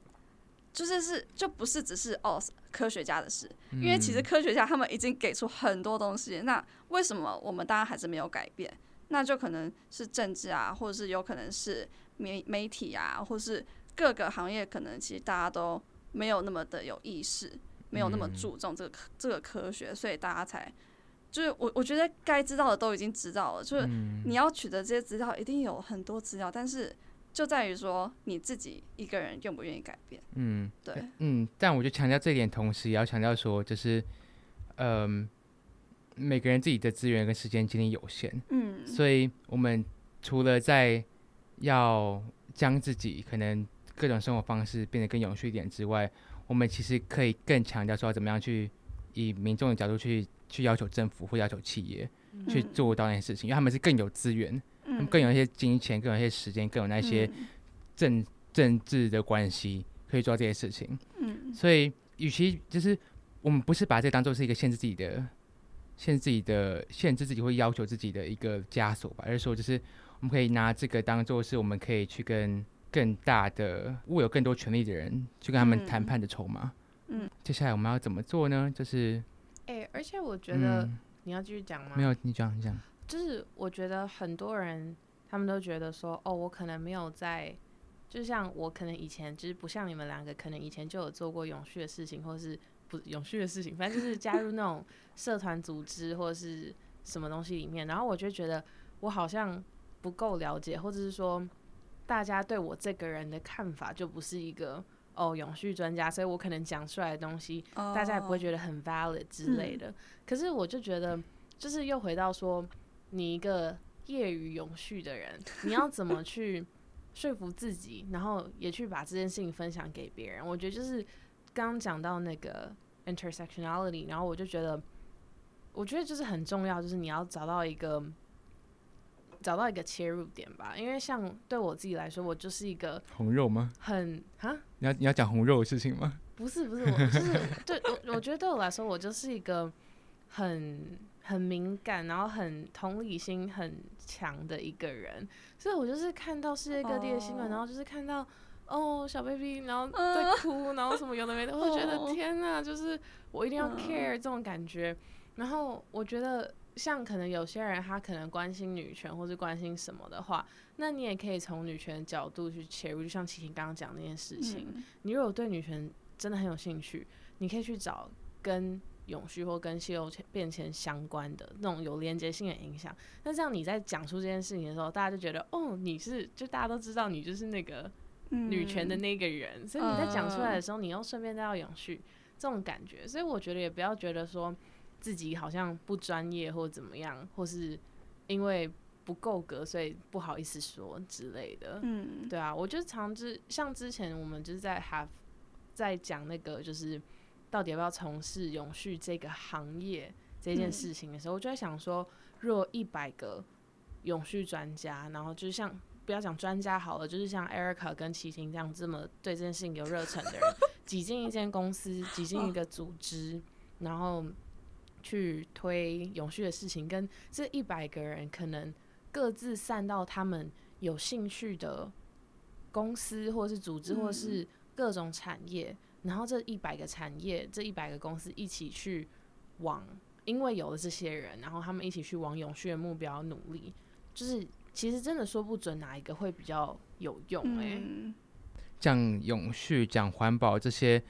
就是是就不是只是哦科学家的事，因为其实科学家他们已经给出很多东西，那为什么我们大家还是没有改变？那就可能是政治啊，或者是有可能是媒媒体啊，或是各个行业，可能其实大家都没有那么的有意识，没有那么注重这个科这个科学，所以大家才。就是我，我觉得该知道的都已经知道了。就是你要取得这些资料，一定有很多资料，但是就在于说你自己一个人愿不愿意改变。嗯，对，嗯。但我就强调这一点，同时也要强调说，就是，嗯，每个人自己的资源跟时间精力有限。嗯。所以我们除了在要将自己可能各种生活方式变得更有序一点之外，我们其实可以更强调说，怎么样去以民众的角度去。去要求政府或要求企业去做到那些事情，因为他们是更有资源，他们更有一些金钱，更有一些时间，更有那些政政治的关系，可以做到这些事情。嗯，所以与其就是我们不是把这当做是一个限制自己的、限制自己的、限制自己会要求自己的一个枷锁吧，而是说就是我们可以拿这个当做是我们可以去跟更大的握有更多权力的人去跟他们谈判的筹码。嗯，接下来我们要怎么做呢？就是。哎，而且我觉得你要继续讲吗？没有，你讲，你讲。就是我觉得很多人他们都觉得说，哦，我可能没有在，就像我可能以前就是不像你们两个，可能以前就有做过永续的事情，或是不永续的事情，反正就是加入那种社团组织或者是什么东西里面。然后我就觉得我好像不够了解，或者是说大家对我这个人的看法就不是一个。哦，永续专家，所以我可能讲出来的东西，大家也不会觉得很 valid 之类的。可是我就觉得，就是又回到说，你一个业余永续的人，你要怎么 去说服自己，然后也去把这件事情分享给别人？我觉得就是刚刚讲到那个 intersectionality，然后我就觉得，我觉得就是很重要，就是你要找到一个。找到一个切入点吧，因为像对我自己来说，我就是一个红肉吗？很啊？你要你要讲红肉的事情吗？不是不是，我就是对我我觉得对我来说，我就是一个很很敏感，然后很同理心很强的一个人，所以我就是看到世界各地的新闻，然后就是看到哦小 baby 然后在哭，然后什么有的没的，我觉得天哪，就是我一定要 care 这种感觉，然后我觉得。像可能有些人他可能关心女权或是关心什么的话，那你也可以从女权角度去切入，就像琪琪刚刚讲那件事情。你如果对女权真的很有兴趣，你可以去找跟永续或跟气候变迁相关的那种有连接性的影响。那这样你在讲述这件事情的时候，大家就觉得哦，你是就大家都知道你就是那个女权的那个人，所以你在讲出来的时候，你又顺便带到永续这种感觉。所以我觉得也不要觉得说。自己好像不专业或怎么样，或是因为不够格，所以不好意思说之类的。嗯，对啊，我就常之像之前我们就是在 have 在讲那个就是到底要不要从事永续这个行业这件事情的时候，我就在想说，若一百个永续专家，然后就是像不要讲专家好了，就是像 Erica 跟齐婷这样这么对这件事情有热忱的人，挤进一间公司，挤进一个组织，然后。去推永续的事情，跟这一百个人可能各自散到他们有兴趣的公司，或是组织，或是各种产业，然后这一百个产业，这一百个公司一起去往因为有了这些人，然后他们一起去往永续的目标努力，就是其实真的说不准哪一个会比较有用哎。讲永续、讲环保这些，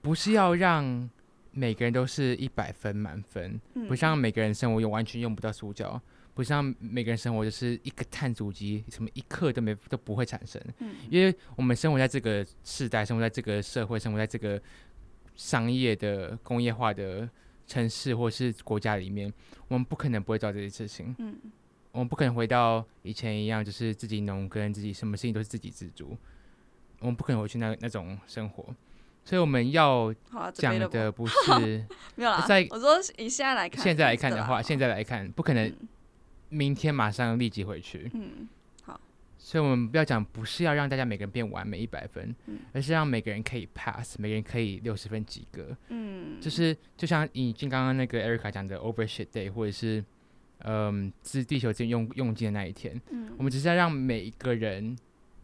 不是要让每个人都是一百分满分，不像每个人生活用完全用不到塑胶，不像每个人生活就是一个碳足迹，什么一刻都没都不会产生。嗯，因为我们生活在这个时代，生活在这个社会，生活在这个商业的工业化的。城市或是国家里面，我们不可能不会做这些事情。嗯，我们不可能回到以前一样，就是自己农耕，自己什么事情都是自给自足。我们不可能回去那那种生活，所以我们要讲的不是 没有啦。在我说以现在来看，现在来看的话，现在来看不可能，明天马上立即回去。嗯。好所以，我们不要讲，不是要让大家每个人变完美一百分，而是让每个人可以 pass，每个人可以六十分及格。嗯，就是就像已经刚刚那个 Erica 讲的 overshoot day，或者是嗯，是地球最用用尽的那一天。嗯，我们只是要让每一个人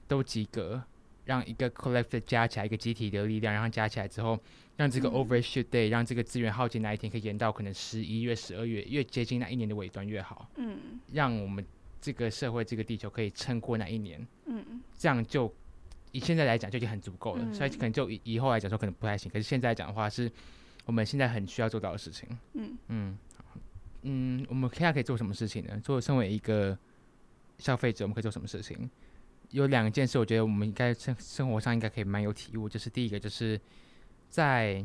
都及格，让一个 collective 加起来一个集体的力量，然后加起来之后，让这个 overshoot day，让这个资源耗尽那一天可以延到可能十一月、十二月，越接近那一年的尾端越好。嗯，让我们。这个社会，这个地球可以撑过那一年，嗯，这样就以现在来讲就已经很足够了。所以可能就以以后来讲说可能不太行，可是现在讲的话是我们现在很需要做到的事情。嗯嗯嗯，我们现在可以做什么事情呢？做身为一个消费者，我们可以做什么事情？有两件事，我觉得我们应该生生活上应该可以蛮有体悟。就是第一个，就是在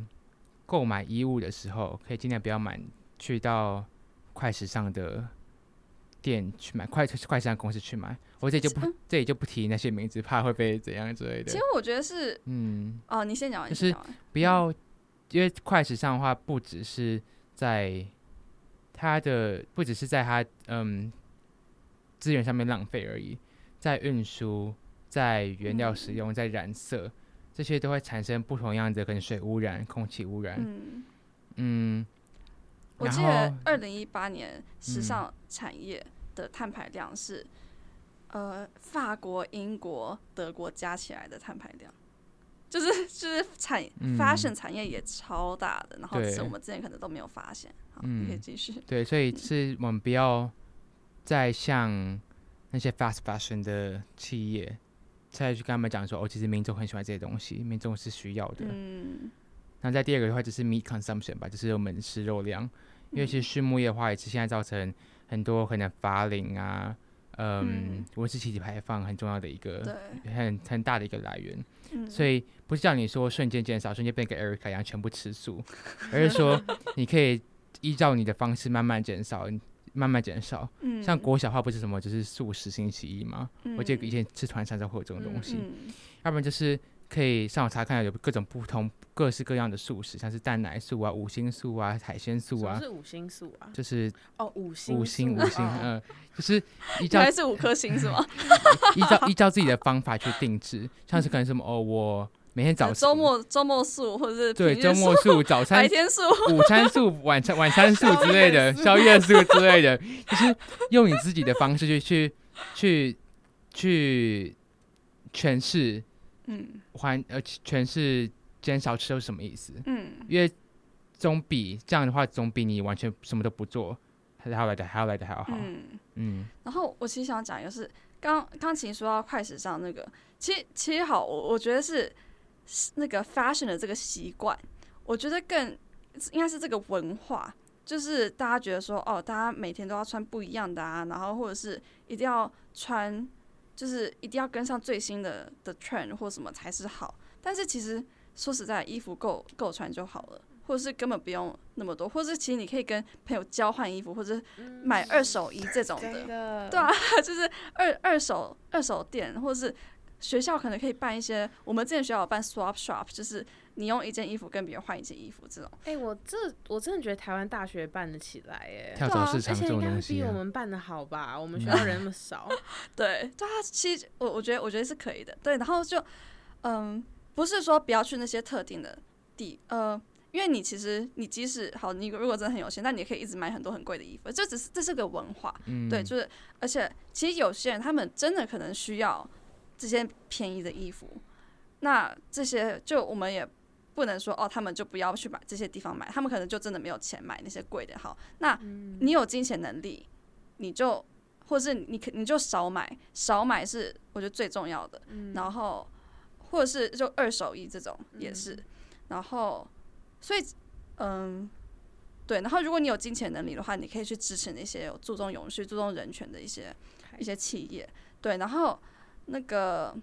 购买衣物的时候，可以尽量不要买去到快时尚的。店去买快快时尚公司去买，我这里就不这里就不提那些名字，怕会被 怎样之类的。其实我觉得是，嗯，哦，你先讲完，就是不要，因为快时尚的话，不只是在它的，不只是在它嗯资源上面浪费而已，在运输、在原料使用、在染色，这些都会产生不同样的可能水污染、空气污染。嗯嗯，我记得二零一八年时尚产业。的碳排量是，呃，法国、英国、德国加起来的碳排量，就是就是产 fashion 产业也超大的，然后只是我们之前可能都没有发现。好，可以继续。对，所以是我们不要再像那些 fast fashion 的企业，再去跟他们讲说，哦，其实民众很喜欢这些东西，民众是需要的。嗯。那在第二个的话，就是 meat consumption 吧，就是我们吃肉量，因为其实畜牧业的话，也是现在造成。很多可能发林啊，嗯，温室气体排放很重要的一个，很很大的一个来源。所以不是叫你说瞬间减少，瞬间变跟 Erica 一样全部吃素，而是说 你可以依照你的方式慢慢减少，慢慢减少。像国小话不是什么就是素食星期一吗？我记得以前吃团餐都会有这种东西，要不然就是。可以上网查看，有各种不同、各式各样的素食，像是蛋奶素啊、五星素啊、海鲜素啊。是五星素啊？就是哦，五星五星五星，嗯，就是依照还是五颗星是吗？依照依照自己的方法去定制，像是可能什么哦，我每天早周末周末素，或者是对周末素、早餐白天素、午餐素、晚餐晚餐素之类的，宵夜素之类的，就是用你自己的方式去去去去诠释。嗯，还呃，诠释减少吃是什么意思？嗯，因为总比这样的话，总比你完全什么都不做还要来的还要来的还要好。嗯嗯。然后我其实想讲一个，是刚刚琴说到快时尚那个，其实其实好，我我觉得是那个 fashion 的这个习惯，我觉得更应该是这个文化，就是大家觉得说，哦，大家每天都要穿不一样的啊，然后或者是一定要穿。就是一定要跟上最新的的 trend 或什么才是好，但是其实说实在，衣服够够穿就好了，或者是根本不用那么多，或者是其实你可以跟朋友交换衣服，或者买二手衣这种的，对啊，就是二二手二手店，或者是学校可能可以办一些，我们之前学校有办 swap shop，就是。你用一件衣服跟别人换一件衣服，这种。哎，我这我真的觉得台湾大学办得起来，哎，跳蚤市场这种东西，比我们办的好吧？我们学校人那么少。对，对啊，其实我我觉得我觉得是可以的。对，然后就嗯，不是说不要去那些特定的地，呃，因为你其实你即使好，你如果真的很有钱，那你也可以一直买很多很贵的衣服。这只是这是个文化，对，就是而且其实有些人他们真的可能需要这些便宜的衣服，那这些就我们也。不能说哦，他们就不要去买这些地方买，他们可能就真的没有钱买那些贵的。好，那你有金钱能力，你就或是你可你就少买，少买是我觉得最重要的。然后或者是就二手衣这种也是，然后所以嗯。对，然后如果你有金钱能力的话，你可以去支持那些有注重永续、注重人权的一些一些企业。对，然后那个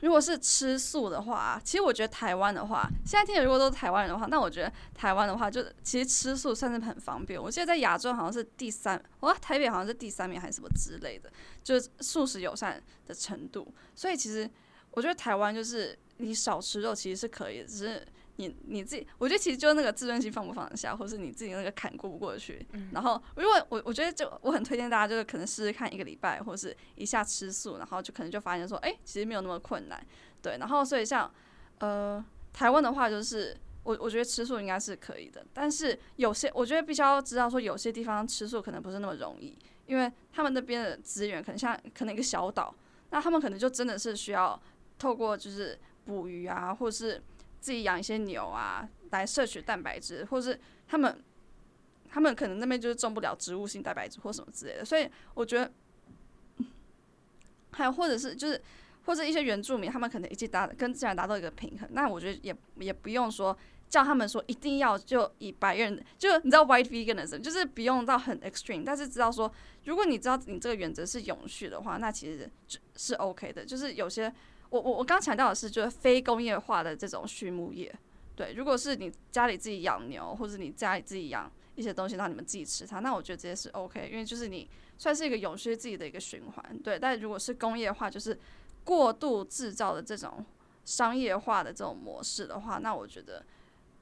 如果是吃素的话，其实我觉得台湾的话，现在听的如果都是台湾人的话，那我觉得台湾的话，就其实吃素算是很方便。我记得在亚洲好像是第三，哇，台北好像是第三名还是什么之类的，就是素食友善的程度。所以其实我觉得台湾就是你少吃肉其实是可以的，只是。你你自己，我觉得其实就是那个自尊心放不放得下，或是你自己那个坎过不过去。然后，如果我我觉得就我很推荐大家，就是可能试试看一个礼拜，或是一下吃素，然后就可能就发现说，哎，其实没有那么困难。对，然后所以像呃台湾的话，就是我我觉得吃素应该是可以的，但是有些我觉得必须要知道说，有些地方吃素可能不是那么容易，因为他们那边的资源可能像可能一个小岛，那他们可能就真的是需要透过就是捕鱼啊，或者是。自己养一些牛啊，来摄取蛋白质，或是他们，他们可能那边就是种不了植物性蛋白质或什么之类的，所以我觉得，还有或者是就是或者一些原住民，他们可能已经达跟自然达到一个平衡，那我觉得也也不用说叫他们说一定要就以白人，就你知道 white veganism，就是不用到很 extreme，但是知道说，如果你知道你这个原则是永续的话，那其实是是 OK 的，就是有些。我我我刚强调的是，就是非工业化的这种畜牧业，对，如果是你家里自己养牛，或者你家里自己养一些东西让你们自己吃它，那我觉得这些是 OK，因为就是你算是一个永续自己的一个循环，对。但如果是工业化，就是过度制造的这种商业化的这种模式的话，那我觉得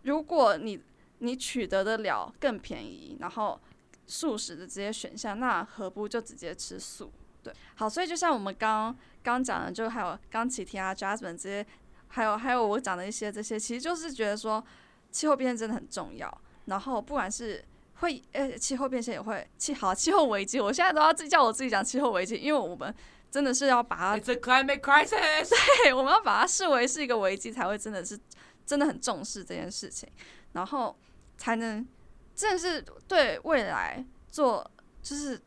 如果你你取得得了更便宜，然后素食的这些选项，那何不就直接吃素？对，好，所以就像我们刚刚讲的，就还有刚启提啊，Jasmine 这些，还有还有我讲的一些这些，其实就是觉得说气候变迁真的很重要。然后不管是会呃气候变迁也会气好气候危机，我现在都要自己叫我自己讲气候危机，因为我们真的是要把它，It's a climate crisis，对，我们要把它视为是一个危机，才会真的是真的很重视这件事情，然后才能真的是对未来做就是。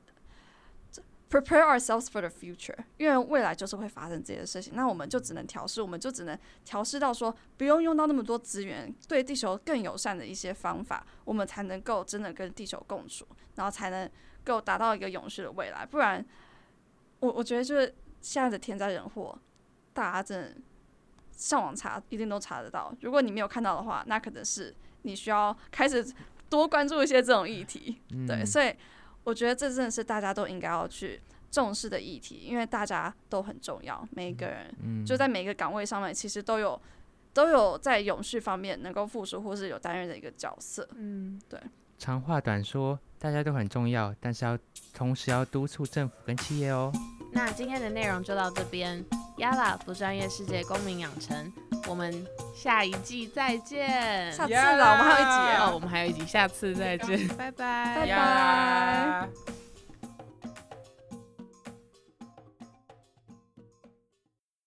Prepare ourselves for the future，因为未来就是会发生这些事情，那我们就只能调试，我们就只能调试到说不用用到那么多资源，对地球更友善的一些方法，我们才能够真的跟地球共处，然后才能够达到一个永续的未来。不然，我我觉得就是现在的天灾人祸，大家真的上网查一定都查得到。如果你没有看到的话，那可能是你需要开始多关注一些这种议题。对，所以。我觉得这真的是大家都应该要去重视的议题，因为大家都很重要，每一个人就在每个岗位上面，其实都有都有在永续方面能够付出或是有担任的一个角色。嗯，对。长话短说，大家都很重要，但是要同时要督促政府跟企业哦。那今天的内容就到这边，亚拉不专业世界公民养成，我们下一季再见。下次了，我们还有一集哦，我们还有一集，下次再见，拜拜，拜拜。